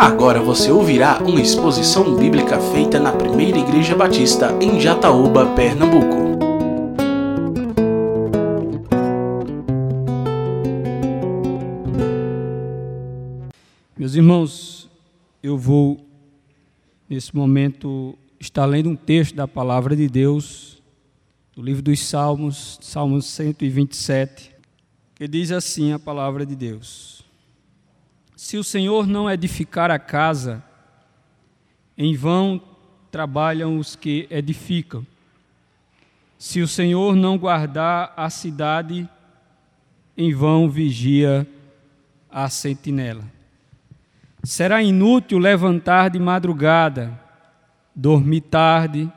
Agora você ouvirá uma exposição bíblica feita na Primeira Igreja Batista em Jataúba, Pernambuco. Meus irmãos, eu vou nesse momento estar lendo um texto da palavra de Deus, do livro dos Salmos, Salmos 127, que diz assim a palavra de Deus: Se o Senhor não edificar a casa, em vão trabalham os que edificam. Se o Senhor não guardar a cidade, em vão vigia a sentinela. Será inútil levantar de madrugada, dormir tarde,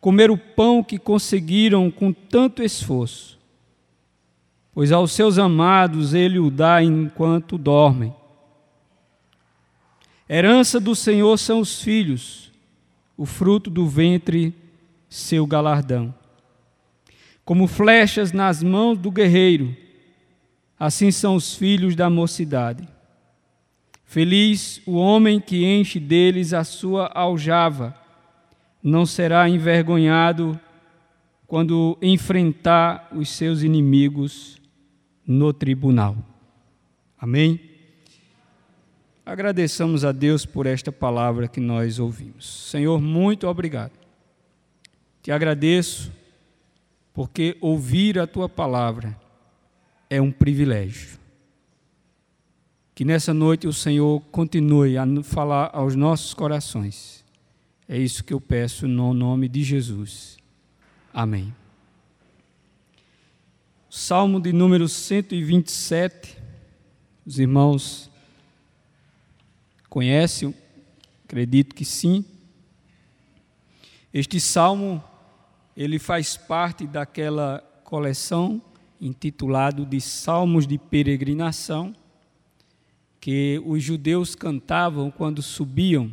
comer o pão que conseguiram com tanto esforço, pois aos seus amados ele o dá enquanto dormem. Herança do Senhor são os filhos, o fruto do ventre, seu galardão. Como flechas nas mãos do guerreiro, assim são os filhos da mocidade. Feliz o homem que enche deles a sua aljava, não será envergonhado quando enfrentar os seus inimigos no tribunal. Amém? Agradeçamos a Deus por esta palavra que nós ouvimos. Senhor, muito obrigado. Te agradeço porque ouvir a tua palavra é um privilégio. Que nessa noite o Senhor continue a falar aos nossos corações. É isso que eu peço no nome de Jesus. Amém. Salmo de número 127. Os irmãos conhecem? Acredito que sim. Este salmo ele faz parte daquela coleção intitulado de Salmos de Peregrinação que os judeus cantavam quando subiam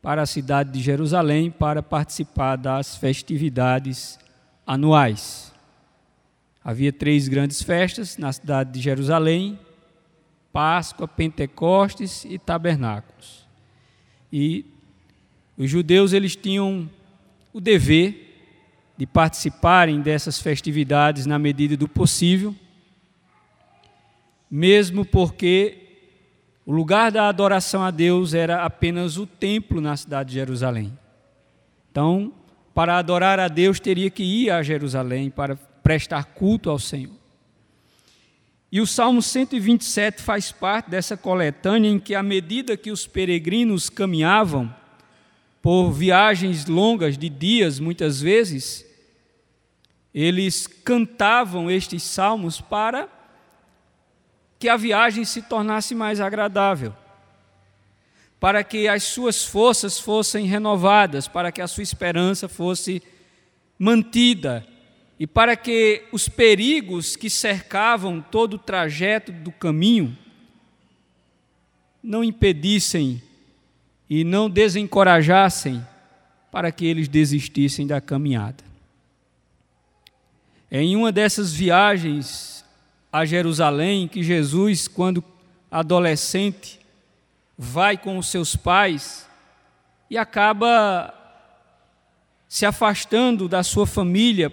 para a cidade de Jerusalém para participar das festividades anuais. Havia três grandes festas na cidade de Jerusalém: Páscoa, Pentecostes e Tabernáculos. E os judeus eles tinham o dever de participarem dessas festividades na medida do possível, mesmo porque o lugar da adoração a Deus era apenas o templo na cidade de Jerusalém. Então, para adorar a Deus, teria que ir a Jerusalém para prestar culto ao Senhor. E o Salmo 127 faz parte dessa coletânea em que, à medida que os peregrinos caminhavam, por viagens longas de dias, muitas vezes, eles cantavam estes salmos para que a viagem se tornasse mais agradável, para que as suas forças fossem renovadas, para que a sua esperança fosse mantida e para que os perigos que cercavam todo o trajeto do caminho não impedissem e não desencorajassem para que eles desistissem da caminhada. Em uma dessas viagens a Jerusalém, que Jesus, quando adolescente, vai com os seus pais e acaba se afastando da sua família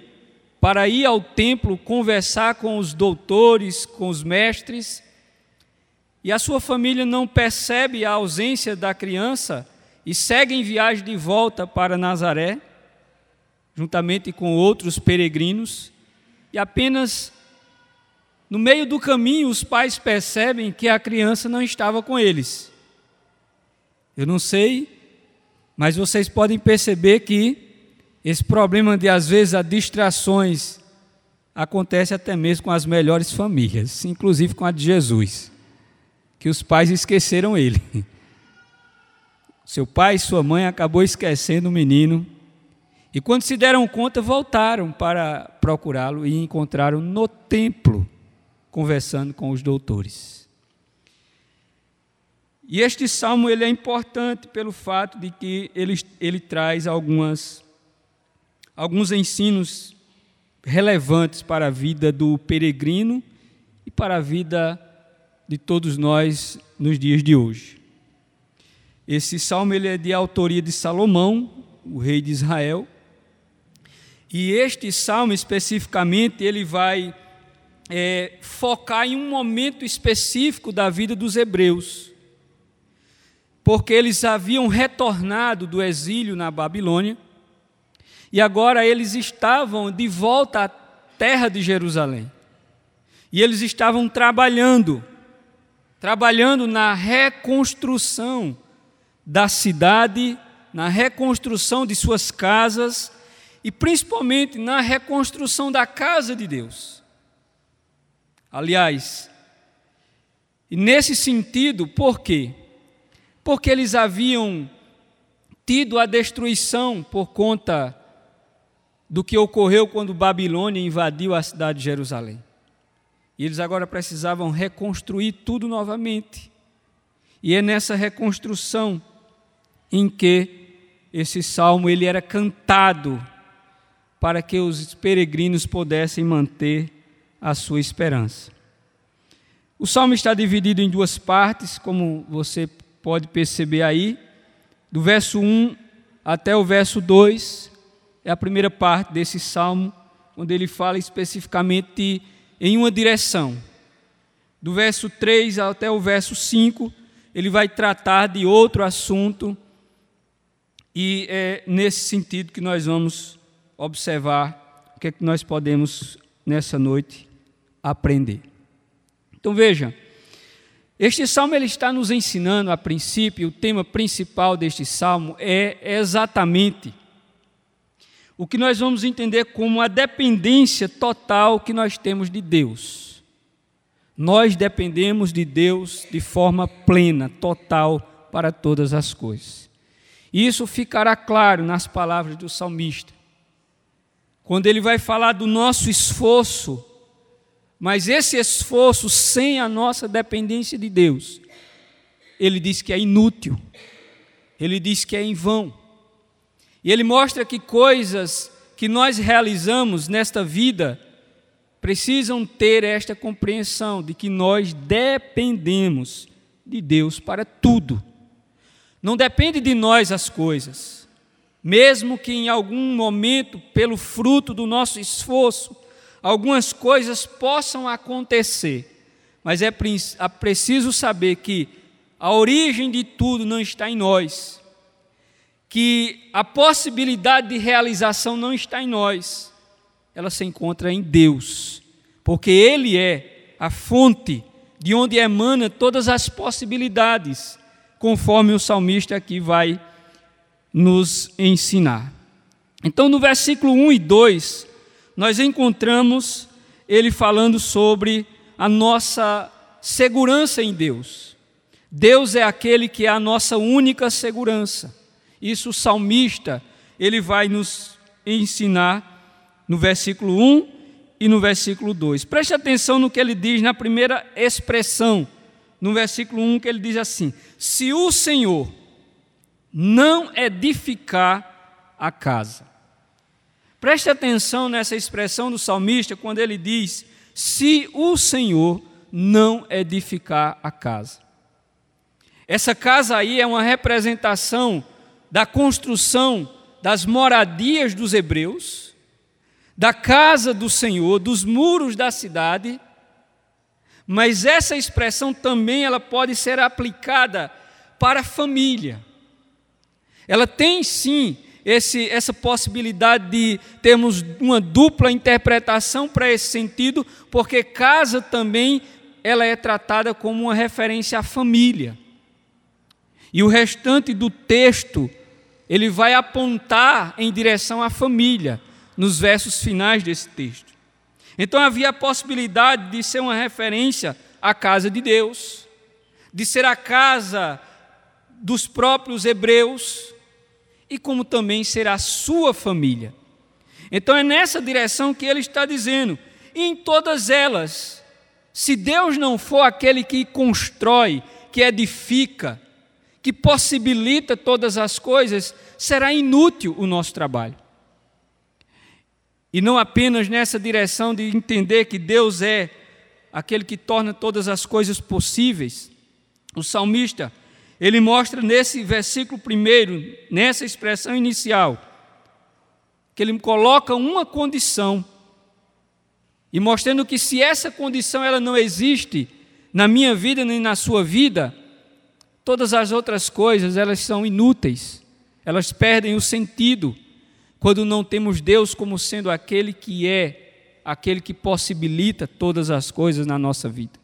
para ir ao templo conversar com os doutores, com os mestres, e a sua família não percebe a ausência da criança e segue em viagem de volta para Nazaré, juntamente com outros peregrinos, e apenas no meio do caminho, os pais percebem que a criança não estava com eles. Eu não sei, mas vocês podem perceber que esse problema de, às vezes, as distrações acontece até mesmo com as melhores famílias, inclusive com a de Jesus, que os pais esqueceram ele. Seu pai e sua mãe acabou esquecendo o menino, e quando se deram conta, voltaram para procurá-lo e encontraram no templo conversando com os doutores. E este salmo ele é importante pelo fato de que ele, ele traz algumas, alguns ensinos relevantes para a vida do peregrino e para a vida de todos nós nos dias de hoje. Esse salmo ele é de autoria de Salomão, o rei de Israel. E este salmo especificamente ele vai é, focar em um momento específico da vida dos hebreus, porque eles haviam retornado do exílio na Babilônia e agora eles estavam de volta à terra de Jerusalém. E eles estavam trabalhando, trabalhando na reconstrução da cidade, na reconstrução de suas casas e principalmente na reconstrução da casa de Deus. Aliás, nesse sentido, por quê? Porque eles haviam tido a destruição por conta do que ocorreu quando Babilônia invadiu a cidade de Jerusalém. E eles agora precisavam reconstruir tudo novamente. E é nessa reconstrução em que esse salmo ele era cantado para que os peregrinos pudessem manter a sua esperança. O salmo está dividido em duas partes, como você pode perceber aí, do verso 1 até o verso 2, é a primeira parte desse salmo, onde ele fala especificamente em uma direção. Do verso 3 até o verso 5, ele vai tratar de outro assunto, e é nesse sentido que nós vamos observar o que, é que nós podemos nessa noite aprender. Então veja, este salmo ele está nos ensinando a princípio, o tema principal deste salmo é exatamente o que nós vamos entender como a dependência total que nós temos de Deus. Nós dependemos de Deus de forma plena, total para todas as coisas. Isso ficará claro nas palavras do salmista quando ele vai falar do nosso esforço, mas esse esforço sem a nossa dependência de Deus, ele diz que é inútil, ele diz que é em vão. E ele mostra que coisas que nós realizamos nesta vida precisam ter esta compreensão de que nós dependemos de Deus para tudo. Não depende de nós as coisas mesmo que em algum momento, pelo fruto do nosso esforço, algumas coisas possam acontecer, mas é preciso saber que a origem de tudo não está em nós, que a possibilidade de realização não está em nós, ela se encontra em Deus, porque Ele é a fonte de onde emana todas as possibilidades, conforme o salmista aqui vai nos ensinar. Então, no versículo 1 e 2, nós encontramos ele falando sobre a nossa segurança em Deus. Deus é aquele que é a nossa única segurança. Isso o salmista, ele vai nos ensinar no versículo 1 e no versículo 2. Preste atenção no que ele diz na primeira expressão, no versículo 1, que ele diz assim: Se o Senhor não edificar a casa. Preste atenção nessa expressão do salmista quando ele diz: se o Senhor não edificar a casa. Essa casa aí é uma representação da construção das moradias dos hebreus, da casa do Senhor, dos muros da cidade, mas essa expressão também ela pode ser aplicada para a família. Ela tem sim esse, essa possibilidade de termos uma dupla interpretação para esse sentido, porque casa também ela é tratada como uma referência à família. E o restante do texto ele vai apontar em direção à família nos versos finais desse texto. Então havia a possibilidade de ser uma referência à casa de Deus, de ser a casa dos próprios hebreus, e como também será a sua família. Então é nessa direção que ele está dizendo, e em todas elas, se Deus não for aquele que constrói, que edifica, que possibilita todas as coisas, será inútil o nosso trabalho. E não apenas nessa direção de entender que Deus é aquele que torna todas as coisas possíveis. O salmista, Ele mostra nesse versículo primeiro, nessa expressão inicial, que ele coloca uma condição e mostrando que se essa condição ela não existe na minha vida nem na sua vida, todas as outras coisas elas são inúteis. Elas perdem o sentido quando não temos Deus como sendo aquele que é, aquele que possibilita todas as coisas na nossa vida.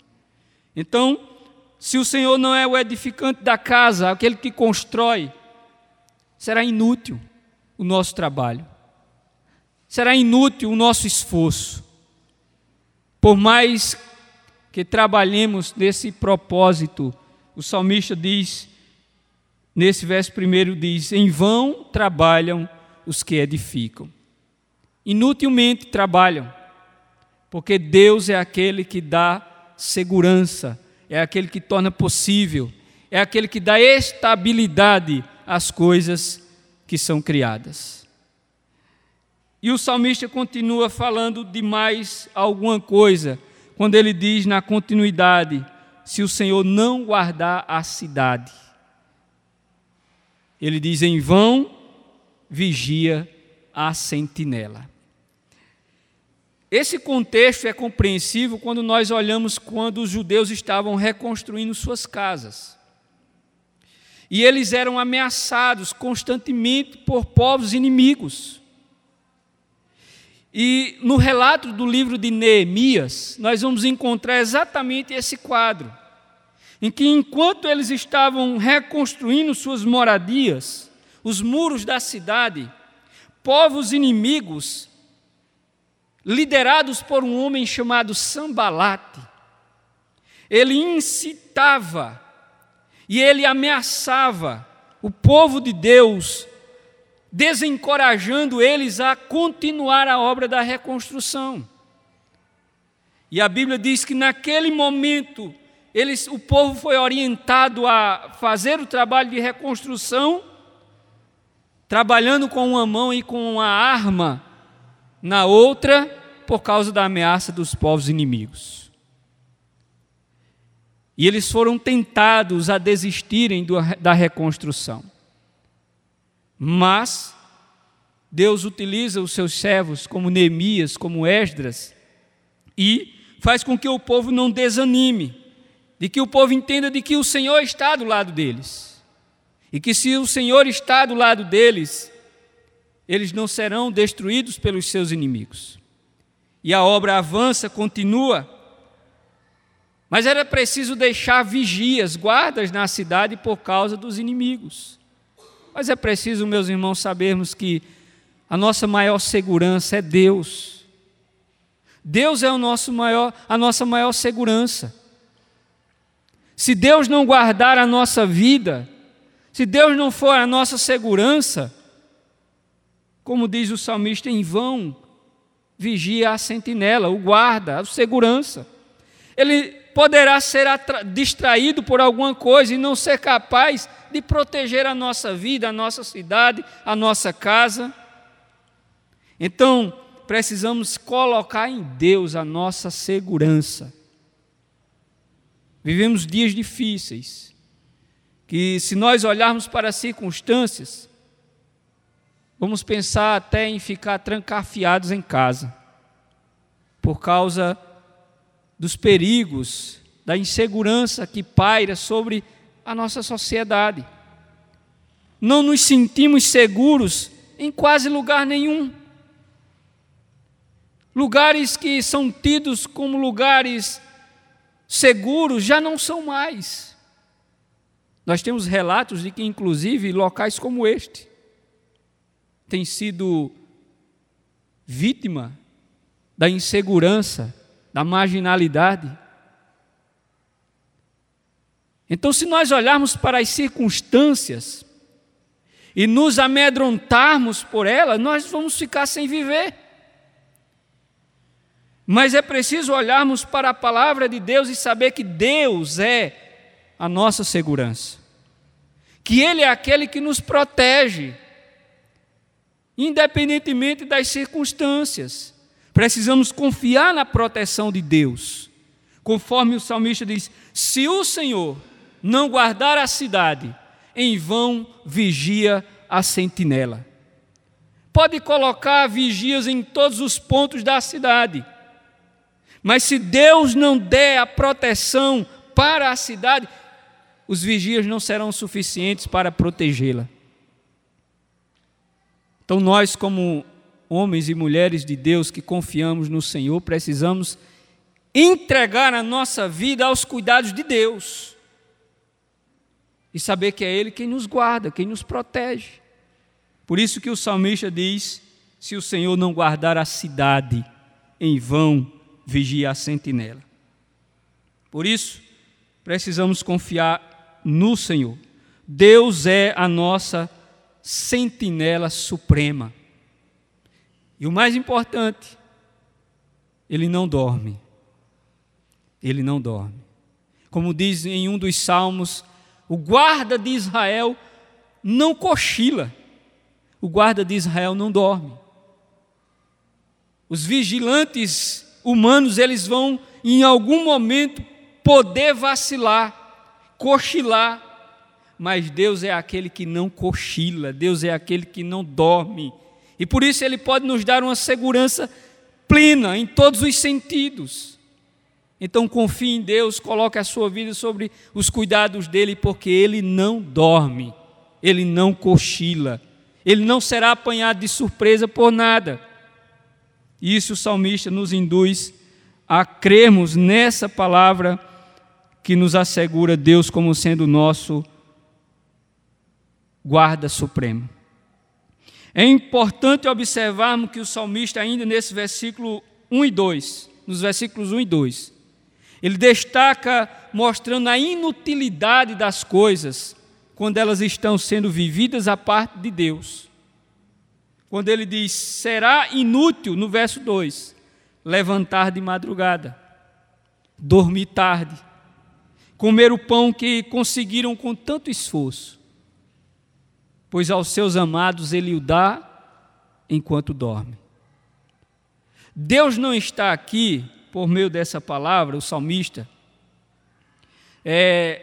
Então, se o Senhor não é o edificante da casa, aquele que constrói, será inútil o nosso trabalho, será inútil o nosso esforço. Por mais que trabalhemos nesse propósito, o salmista diz, nesse verso primeiro, diz: Em vão trabalham os que edificam. Inutilmente trabalham, porque Deus é aquele que dá segurança, é aquele que torna possível, é aquele que dá estabilidade às coisas que são criadas. E o salmista continua falando de mais alguma coisa, quando ele diz na continuidade: se o Senhor não guardar a cidade. Ele diz: em vão vigia a sentinela. Esse contexto é compreensível quando nós olhamos quando os judeus estavam reconstruindo suas casas. E eles eram ameaçados constantemente por povos inimigos. E no relato do livro de Neemias, nós vamos encontrar exatamente esse quadro, em que enquanto eles estavam reconstruindo suas moradias, os muros da cidade, povos inimigos, liderados por um homem chamado Sambalate, ele incitava e ele ameaçava o povo de Deus desencorajando eles a continuar a obra da reconstrução. E a Bíblia diz que naquele momento eles, o povo foi orientado a fazer o trabalho de reconstrução, trabalhando com uma mão e com uma arma na outra, por causa da ameaça dos povos inimigos. E eles foram tentados a desistirem do, da reconstrução. Mas Deus utiliza os seus servos, como Neemias, como Esdras, e faz com que o povo não desanime, de que o povo entenda de que o Senhor está do lado deles. E que se o Senhor está do lado deles, eles não serão destruídos pelos seus inimigos. E a obra avança, continua. Mas era preciso deixar vigias, guardas na cidade por causa dos inimigos. Mas é preciso, meus irmãos, sabermos que a nossa maior segurança é Deus. Deus é o nosso maior, a nossa maior segurança. Se Deus não guardar a nossa vida, se Deus não for a nossa segurança, como diz o salmista, em vão vigia a sentinela, o guarda, a segurança. Ele poderá ser distraído por alguma coisa e não ser capaz de proteger a nossa vida, a nossa cidade, a nossa casa. Então, precisamos colocar em Deus a nossa segurança. Vivemos dias difíceis, que se nós olharmos para as circunstâncias, vamos pensar até em ficar trancafiados em casa, por causa dos perigos, da insegurança que paira sobre a nossa sociedade. Não nos sentimos seguros em quase lugar nenhum. Lugares que são tidos como lugares seguros já não são mais. Nós temos relatos de que, inclusive, locais como este têm sido vítima da insegurança, da marginalidade. Então, se nós olharmos para as circunstâncias e nos amedrontarmos por elas, nós vamos ficar sem viver. Mas é preciso olharmos para a palavra de Deus e saber que Deus é a nossa segurança, que Ele é aquele que nos protege, independentemente das circunstâncias. Precisamos confiar na proteção de Deus, conforme o salmista diz: se o Senhor não guardar a cidade, em vão vigia a sentinela. Pode colocar vigias em todos os pontos da cidade, mas se Deus não der a proteção para a cidade, os vigias não serão suficientes para protegê-la. Então, nós, como homens e mulheres de Deus que confiamos no Senhor, precisamos entregar a nossa vida aos cuidados de Deus e saber que é Ele quem nos guarda, quem nos protege. Por isso que o salmista diz: se o Senhor não guardar a cidade, em vão vigia a sentinela. Por isso, precisamos confiar no Senhor. Deus é a nossa sentinela suprema. E o mais importante, ele não dorme. Ele não dorme. Como diz em um dos salmos, o guarda de Israel não cochila. O guarda de Israel não dorme. Os vigilantes humanos, eles vão em algum momento poder vacilar, cochilar, mas Deus é aquele que não cochila, Deus é aquele que não dorme. E por isso ele pode nos dar uma segurança plena em todos os sentidos. Então confie em Deus, coloque a sua vida sobre os cuidados dele, porque ele não dorme, ele não cochila, ele não será apanhado de surpresa por nada. Isso o salmista nos induz a crermos nessa palavra que nos assegura Deus como sendo nosso guarda supremo. É importante observarmos que o salmista, ainda nesse versículo 1 e 2, nos versículos 1 e 2, ele destaca mostrando a inutilidade das coisas quando elas estão sendo vividas a parte de Deus. Quando ele diz: será inútil, no verso 2, levantar de madrugada, dormir tarde, comer o pão que conseguiram com tanto esforço, pois aos seus amados ele o dá enquanto dorme. Deus não está aqui, por meio dessa palavra, o salmista, é,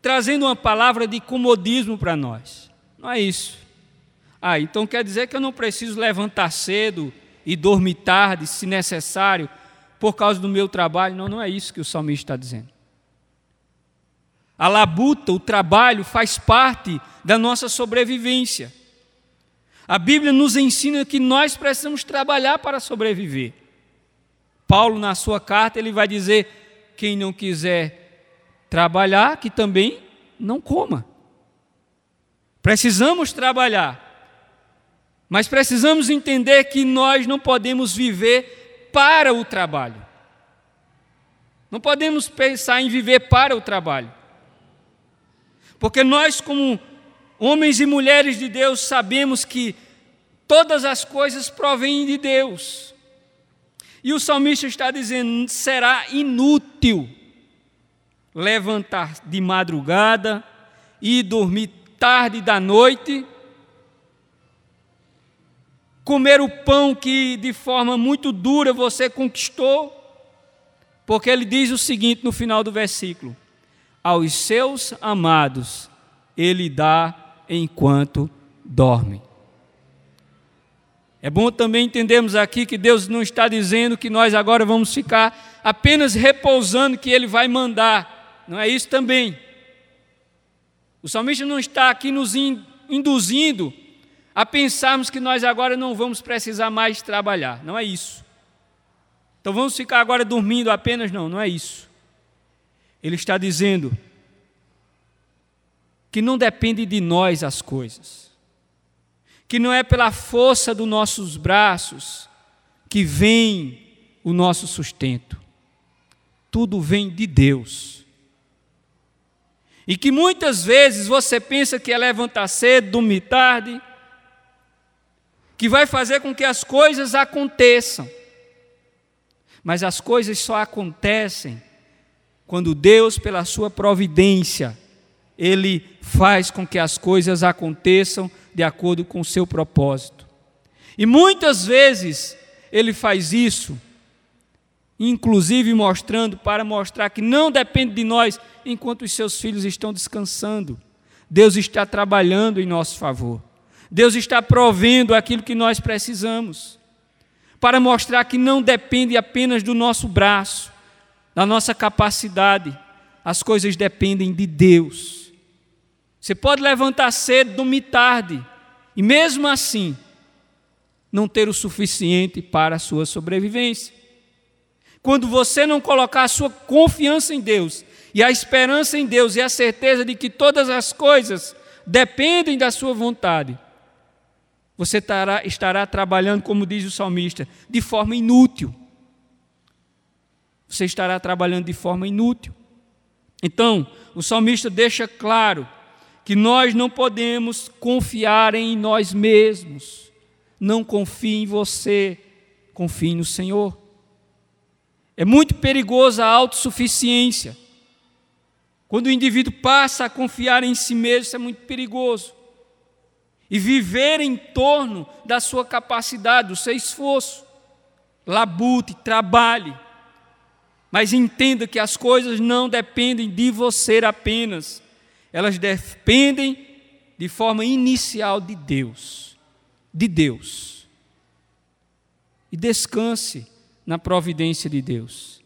trazendo uma palavra de comodismo para nós. Não é isso. Ah, então quer dizer que eu não preciso levantar cedo e dormir tarde, se necessário, por causa do meu trabalho. Não, não é isso que o salmista está dizendo. A labuta, o trabalho, faz parte da nossa sobrevivência. A Bíblia nos ensina que nós precisamos trabalhar para sobreviver. Paulo, na sua carta, ele vai dizer: quem não quiser trabalhar, que também não coma. Precisamos trabalhar, mas precisamos entender que nós não podemos viver para o trabalho. Não podemos pensar em viver para o trabalho. Porque nós, como homens e mulheres de Deus, sabemos que todas as coisas provêm de Deus. E o salmista está dizendo: será inútil levantar de madrugada e dormir tarde da noite, comer o pão que de forma muito dura você conquistou, porque ele diz o seguinte no final do versículo: aos seus amados ele dá enquanto dorme. É bom também entendermos aqui que Deus não está dizendo que nós agora vamos ficar apenas repousando que Ele vai mandar. Não é isso também. O salmista não está aqui nos induzindo a pensarmos que nós agora não vamos precisar mais trabalhar. Não é isso. Então vamos ficar agora dormindo apenas? Não, não é isso. Ele está dizendo que não depende de nós as coisas, que não é pela força dos nossos braços que vem o nosso sustento, tudo vem de Deus. E que muitas vezes você pensa que é levantar cedo, dormir tarde, que vai fazer com que as coisas aconteçam. Mas as coisas só acontecem quando Deus, pela sua providência, Ele faz com que as coisas aconteçam de acordo com o seu propósito. E muitas vezes Ele faz isso inclusive mostrando para mostrar que não depende de nós enquanto os seus filhos estão descansando. Deus está trabalhando em nosso favor. Deus está provendo aquilo que nós precisamos. Para mostrar que não depende apenas do nosso braço, da nossa capacidade, as coisas dependem de Deus. Você pode levantar cedo, dormir tarde, e mesmo assim, não ter o suficiente para a sua sobrevivência. Quando você não colocar a sua confiança em Deus, e a esperança em Deus, e a certeza de que todas as coisas dependem da sua vontade, você estará, estará trabalhando, como diz o salmista, de forma inútil. Você estará trabalhando de forma inútil. Então, o salmista deixa claro que nós não podemos confiar em nós mesmos. Não confie em você, confie no Senhor. É muito perigosa a autossuficiência. Quando o indivíduo passa a confiar em si mesmo, isso é muito perigoso. E viver em torno da sua capacidade, do seu esforço. Labute, trabalhe. Mas entenda que as coisas não dependem de você apenas. Elas dependem de forma inicial de Deus. De Deus. E descanse na providência de Deus,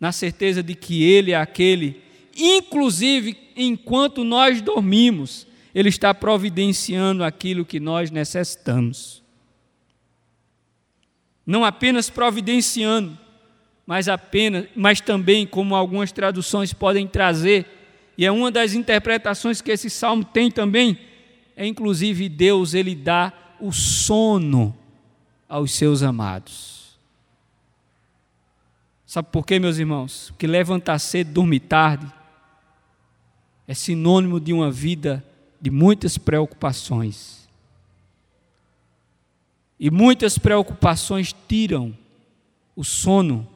na certeza de que Ele é aquele, inclusive enquanto nós dormimos, Ele está providenciando aquilo que nós necessitamos. Não apenas providenciando, mas apenas, mas também como algumas traduções podem trazer, e é uma das interpretações que esse salmo tem também, é inclusive Deus ele dá o sono aos seus amados. Sabe por quê, meus irmãos? Porque levantar cedo, dormir tarde, é sinônimo de uma vida de muitas preocupações. E muitas preocupações tiram o sono,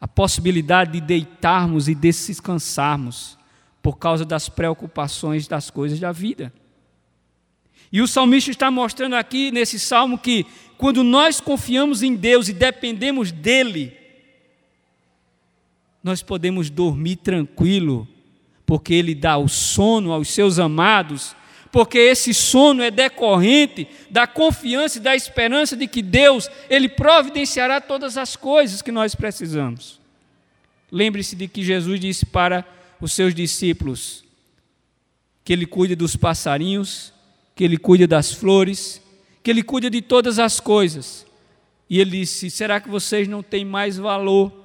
a possibilidade de deitarmos e descansarmos por causa das preocupações das coisas da vida. E o salmista está mostrando aqui nesse salmo que quando nós confiamos em Deus e dependemos dele, nós podemos dormir tranquilo, porque Ele dá o sono aos seus amados, porque esse sono é decorrente da confiança e da esperança de que Deus, Ele providenciará todas as coisas que nós precisamos. Lembre-se de que Jesus disse para os seus discípulos que Ele cuida dos passarinhos, que Ele cuida das flores, que Ele cuida de todas as coisas. E Ele disse: será que vocês não têm mais valor?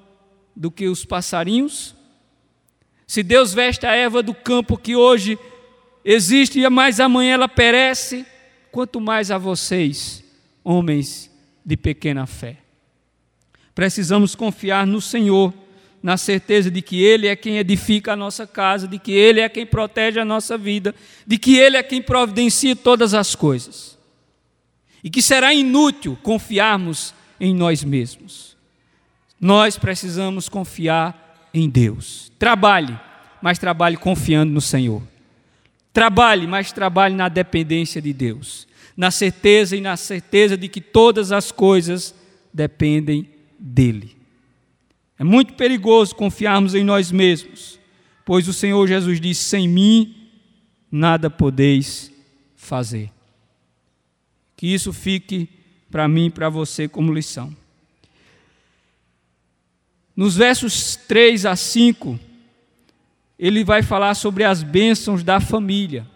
do que os passarinhos? Se Deus veste a erva do campo que hoje existe, mas amanhã ela perece, quanto mais a vocês, homens de pequena fé. Precisamos confiar no Senhor, na certeza de que Ele é quem edifica a nossa casa, de que Ele é quem protege a nossa vida, de que Ele é quem providencia todas as coisas. E que será inútil confiarmos em nós mesmos. Nós precisamos confiar em Deus. Trabalhe, mas trabalhe confiando no Senhor. Trabalhe, mas trabalhe na dependência de Deus, na certeza e na certeza de que todas as coisas dependem dele. É muito perigoso confiarmos em nós mesmos, pois o Senhor Jesus disse: sem mim nada podeis fazer. Que isso fique para mim e para você como lição. Nos versos 3 a 5, ele vai falar sobre as bênçãos da família.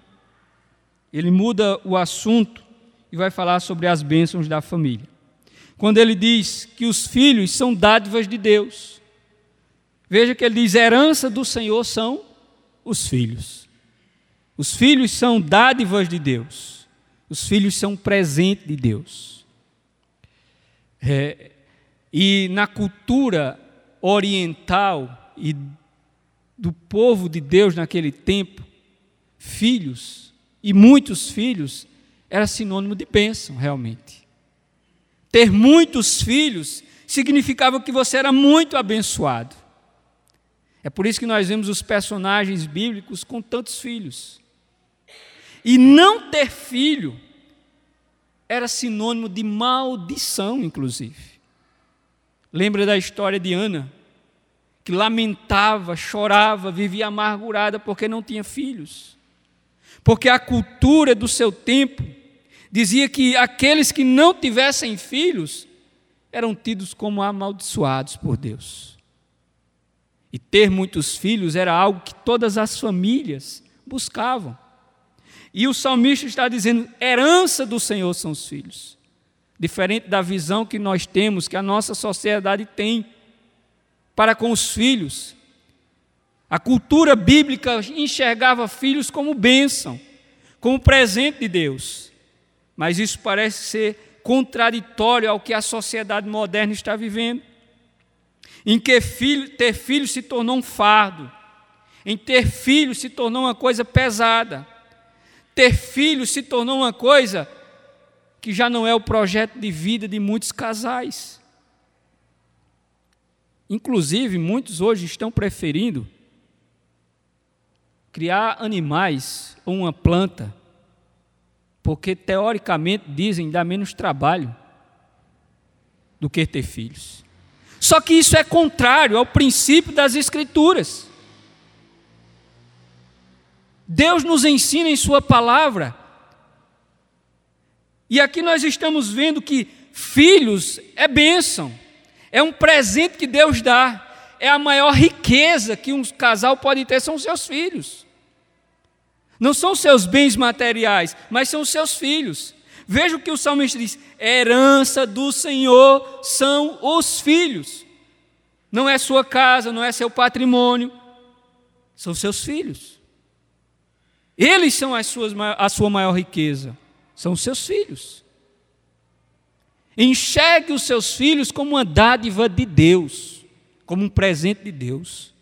Ele muda o assunto e vai falar sobre as bênçãos da família. Quando ele diz que os filhos são dádivas de Deus. Veja que ele diz: herança do Senhor são os filhos. Os filhos são dádivas de Deus. Os filhos são presente de Deus. É, e na cultura oriental e do povo de Deus naquele tempo, filhos, e muitos filhos, era sinônimo de bênção, realmente. Ter muitos filhos significava que você era muito abençoado. É por isso que nós vemos os personagens bíblicos com tantos filhos. E não ter filho era sinônimo de maldição, inclusive. Lembra da história de Ana, que lamentava, chorava, vivia amargurada porque não tinha filhos. Porque a cultura do seu tempo dizia que aqueles que não tivessem filhos eram tidos como amaldiçoados por Deus. E ter muitos filhos era algo que todas as famílias buscavam. E o salmista está dizendo: herança do Senhor são os filhos. Diferente da visão que nós temos, que a nossa sociedade tem para com os filhos. A cultura bíblica enxergava filhos como bênção, como presente de Deus. Mas isso parece ser contraditório ao que a sociedade moderna está vivendo, em que filho, ter filhos se tornou um fardo, em ter filhos se tornou uma coisa pesada, ter filhos se tornou uma coisa que já não é o projeto de vida de muitos casais. Inclusive, muitos hoje estão preferindo criar animais ou uma planta, porque teoricamente dizem dá menos trabalho do que ter filhos. Só que isso é contrário ao princípio das Escrituras. Deus nos ensina em Sua palavra. E aqui nós estamos vendo que filhos é bênção, é um presente que Deus dá, é a maior riqueza que um casal pode ter são os seus filhos. Não são os seus bens materiais, mas são os seus filhos. Veja o que o salmista diz: herança do Senhor são os filhos. Não é sua casa, não é seu patrimônio, são seus filhos. Eles são as suas, a sua maior riqueza, são seus filhos. Enxergue os seus filhos como uma dádiva de Deus, como um presente de Deus.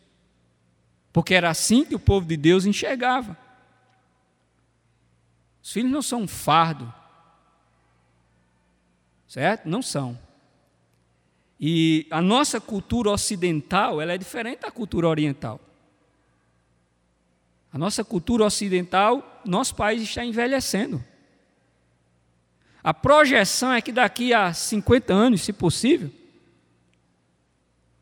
Porque era assim que o povo de Deus enxergava. Os filhos não são um fardo, certo? Não são. E a nossa cultura ocidental, ela é diferente da cultura oriental. A nossa cultura ocidental, nosso país está envelhecendo. A projeção é que daqui a 50 anos, se possível,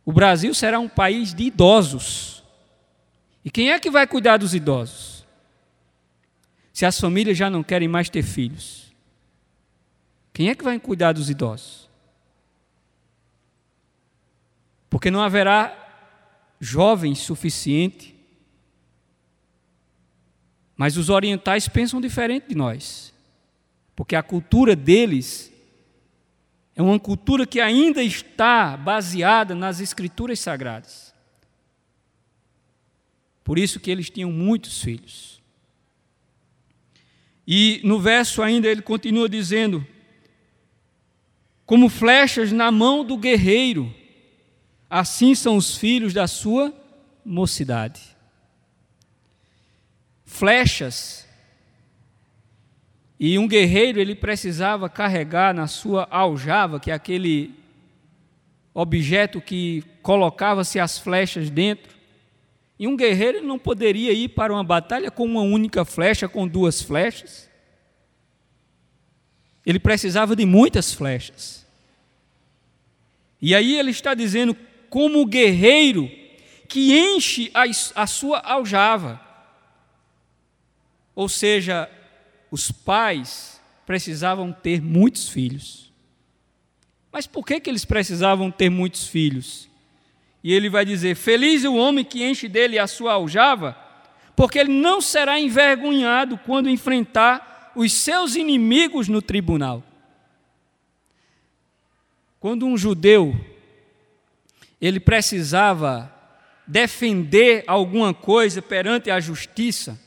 o Brasil será um país de idosos. E quem é que vai cuidar dos idosos? Se as famílias já não querem mais ter filhos. Quem é que vai cuidar dos idosos? Porque não haverá jovens suficiente mas os orientais pensam diferente de nós, porque a cultura deles é uma cultura que ainda está baseada nas escrituras sagradas. Por isso que eles tinham muitos filhos. E no verso ainda ele continua dizendo: como flechas na mão do guerreiro, assim são os filhos da sua mocidade flechas. E um guerreiro ele precisava carregar na sua aljava, que é aquele objeto que colocava-se as flechas dentro. E um guerreiro não poderia ir para uma batalha com uma única flecha, com duas flechas. Ele precisava de muitas flechas. E aí ele está dizendo, como o guerreiro que enche a, a sua aljava. Ou seja, os pais precisavam ter muitos filhos. Mas por que, que eles precisavam ter muitos filhos? E ele vai dizer: Feliz o homem que enche dele a sua aljava, porque ele não será envergonhado quando enfrentar os seus inimigos no tribunal. Quando um judeu ele precisava defender alguma coisa perante a justiça,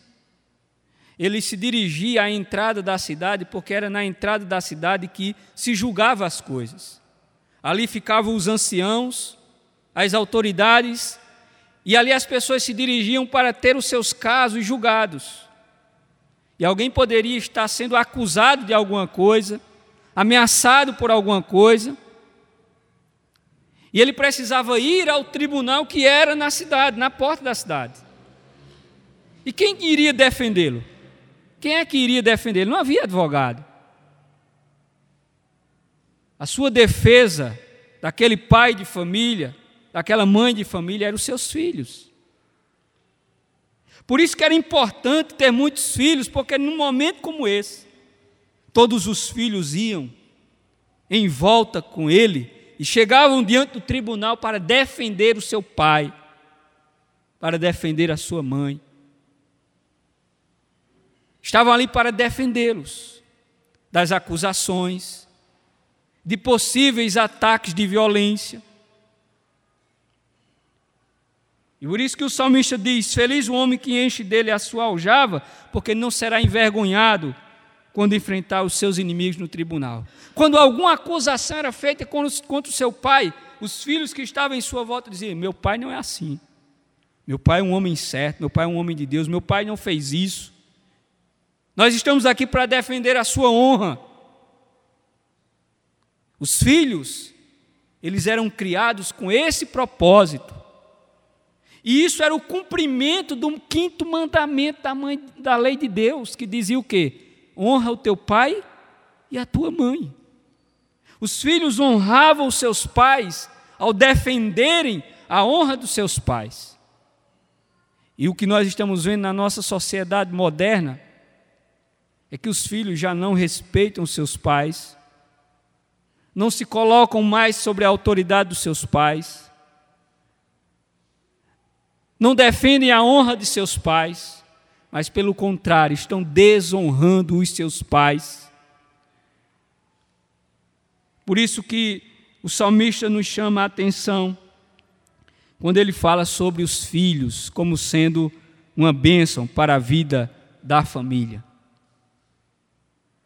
ele se dirigia à entrada da cidade, porque era na entrada da cidade que se julgava as coisas. Ali ficavam os anciãos, as autoridades, e ali as pessoas se dirigiam para ter os seus casos julgados. E alguém poderia estar sendo acusado de alguma coisa, ameaçado por alguma coisa, e ele precisava ir ao tribunal que era na cidade, na porta da cidade. E quem iria defendê-lo? Quem é que iria defender ele? Não havia advogado. A sua defesa daquele pai de família, daquela mãe de família, eram os seus filhos. Por isso que era importante ter muitos filhos, porque num momento como esse, todos os filhos iam em volta com ele e chegavam diante do tribunal para defender o seu pai, para defender a sua mãe. Estavam ali para defendê-los das acusações, de possíveis ataques de violência. E por isso que o salmista diz: Feliz o homem que enche dele a sua aljava, porque não será envergonhado quando enfrentar os seus inimigos no tribunal. Quando alguma acusação era feita contra o seu pai, os filhos que estavam em sua volta diziam: Meu pai não é assim. Meu pai é um homem certo, meu pai é um homem de Deus, meu pai não fez isso. Nós estamos aqui para defender a sua honra. Os filhos, eles eram criados com esse propósito. E isso era o cumprimento do quinto mandamento da, mãe, da lei de Deus, que dizia o quê? Honra o teu pai e a tua mãe. Os filhos honravam os seus pais ao defenderem a honra dos seus pais. E o que nós estamos vendo na nossa sociedade moderna é que os filhos já não respeitam seus pais, não se colocam mais sobre a autoridade dos seus pais, não defendem a honra de seus pais, mas pelo contrário, estão desonrando os seus pais. Por isso que o salmista nos chama a atenção quando ele fala sobre os filhos como sendo uma bênção para a vida da família.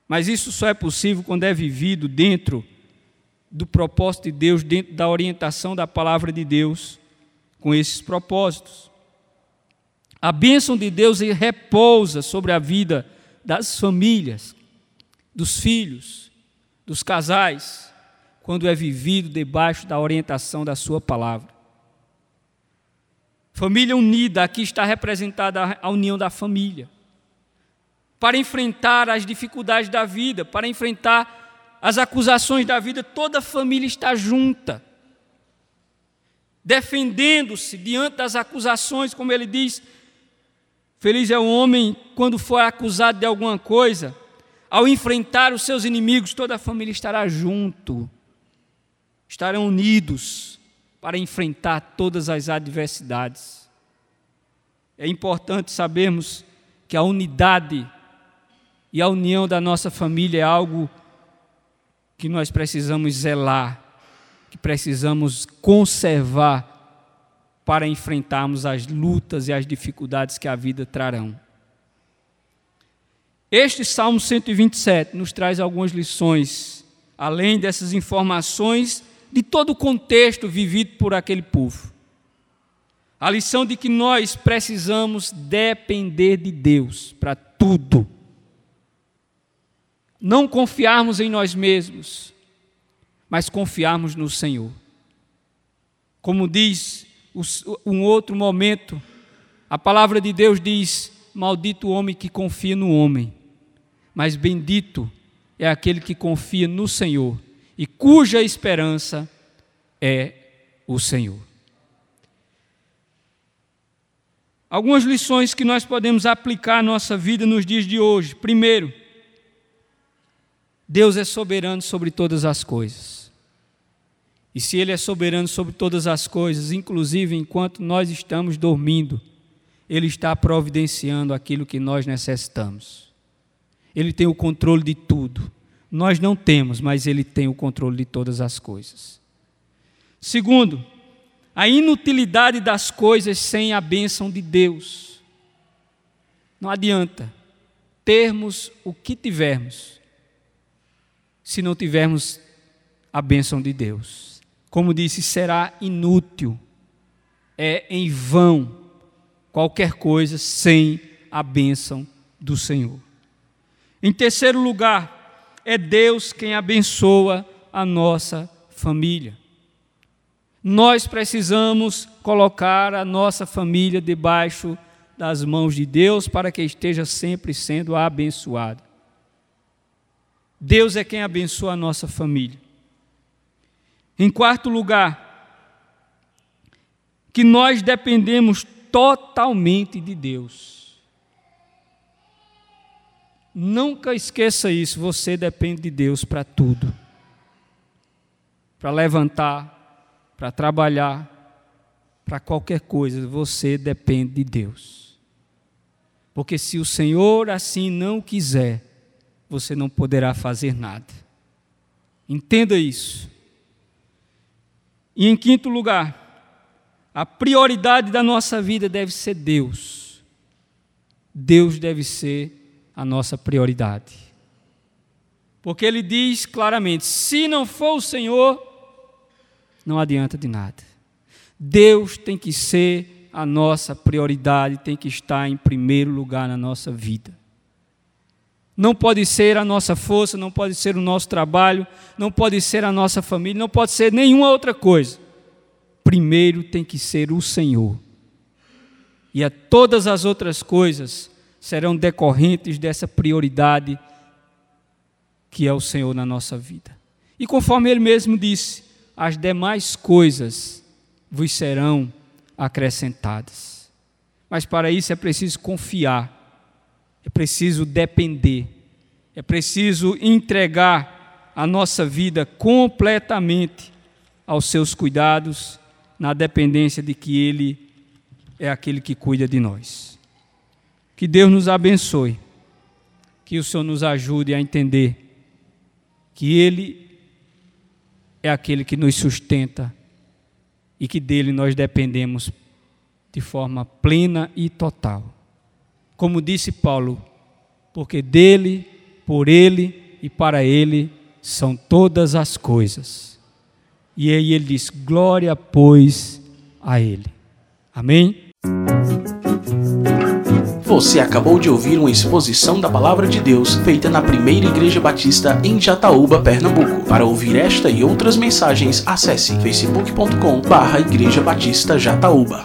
Mas isso só é possível quando é vivido dentro do propósito de Deus, dentro da orientação da palavra de Deus, com esses propósitos. A bênção de Deus repousa sobre a vida das famílias, dos filhos, dos casais, quando é vivido debaixo da orientação da Sua palavra. Família unida, aqui está representada a união da família para enfrentar as dificuldades da vida, para enfrentar as acusações da vida, toda a família está junta, defendendo-se diante das acusações, como ele diz. Feliz é o homem quando for acusado de alguma coisa, ao enfrentar os seus inimigos, toda a família estará junto, estarão unidos para enfrentar todas as adversidades. É importante sabermos que a unidade e a união da nossa família é algo que nós precisamos zelar, que precisamos conservar para enfrentarmos as lutas e as dificuldades que a vida trarão. Este Salmo 127 nos traz algumas lições, além dessas informações de todo o contexto vivido por aquele povo. A lição de que nós precisamos depender de Deus para tudo não confiarmos em nós mesmos, mas confiarmos no Senhor. Como diz um outro momento, a palavra de Deus diz: Maldito o homem que confia no homem, mas bendito é aquele que confia no Senhor e cuja esperança é o Senhor. Algumas lições que nós podemos aplicar à nossa vida nos dias de hoje. Primeiro, Deus é soberano sobre todas as coisas. E se Ele é soberano sobre todas as coisas, inclusive enquanto nós estamos dormindo, Ele está providenciando aquilo que nós necessitamos. Ele tem o controle de tudo. Nós não temos, mas Ele tem o controle de todas as coisas. Segundo, a inutilidade das coisas sem a bênção de Deus. Não adianta termos o que tivermos se não tivermos a bênção de Deus. Como disse, será inútil, é em vão qualquer coisa sem a bênção do Senhor. Em terceiro lugar, é Deus quem abençoa a nossa família. Nós precisamos colocar a nossa família debaixo das mãos de Deus para que esteja sempre sendo abençoada. Deus é quem abençoa a nossa família. Em quarto lugar, que nós dependemos totalmente de Deus. Nunca esqueça isso, você depende de Deus para tudo. Para levantar, para trabalhar, para qualquer coisa, você depende de Deus. Porque se o Senhor assim não quiser, você não poderá fazer nada. Entenda isso. E em quinto lugar, a prioridade da nossa vida deve ser Deus. Deus deve ser a nossa prioridade. Porque ele diz claramente: se não for o Senhor, não adianta de nada. Deus tem que ser a nossa prioridade, tem que estar em primeiro lugar na nossa vida. Não pode ser a nossa força, não pode ser o nosso trabalho, não pode ser a nossa família, não pode ser nenhuma outra coisa. Primeiro tem que ser o Senhor. E a todas as outras coisas serão decorrentes dessa prioridade que é o Senhor na nossa vida. E conforme ele mesmo disse, as demais coisas vos serão acrescentadas. Mas para isso é preciso confiar, é preciso depender, é preciso entregar a nossa vida completamente aos seus cuidados, na dependência de que Ele é aquele que cuida de nós. Que Deus nos abençoe, que o Senhor nos ajude a entender que Ele é aquele que nos sustenta e que dele nós dependemos de forma plena e total. Como disse Paulo, porque dele, por ele e para ele são todas as coisas. E aí ele diz: glória, pois, a ele. Amém? Você acabou de ouvir uma exposição da Palavra de Deus feita na Primeira Igreja Batista em Jataúba, Pernambuco. Para ouvir esta e outras mensagens, acesse facebook.com/barra Igreja Batista Jataúba.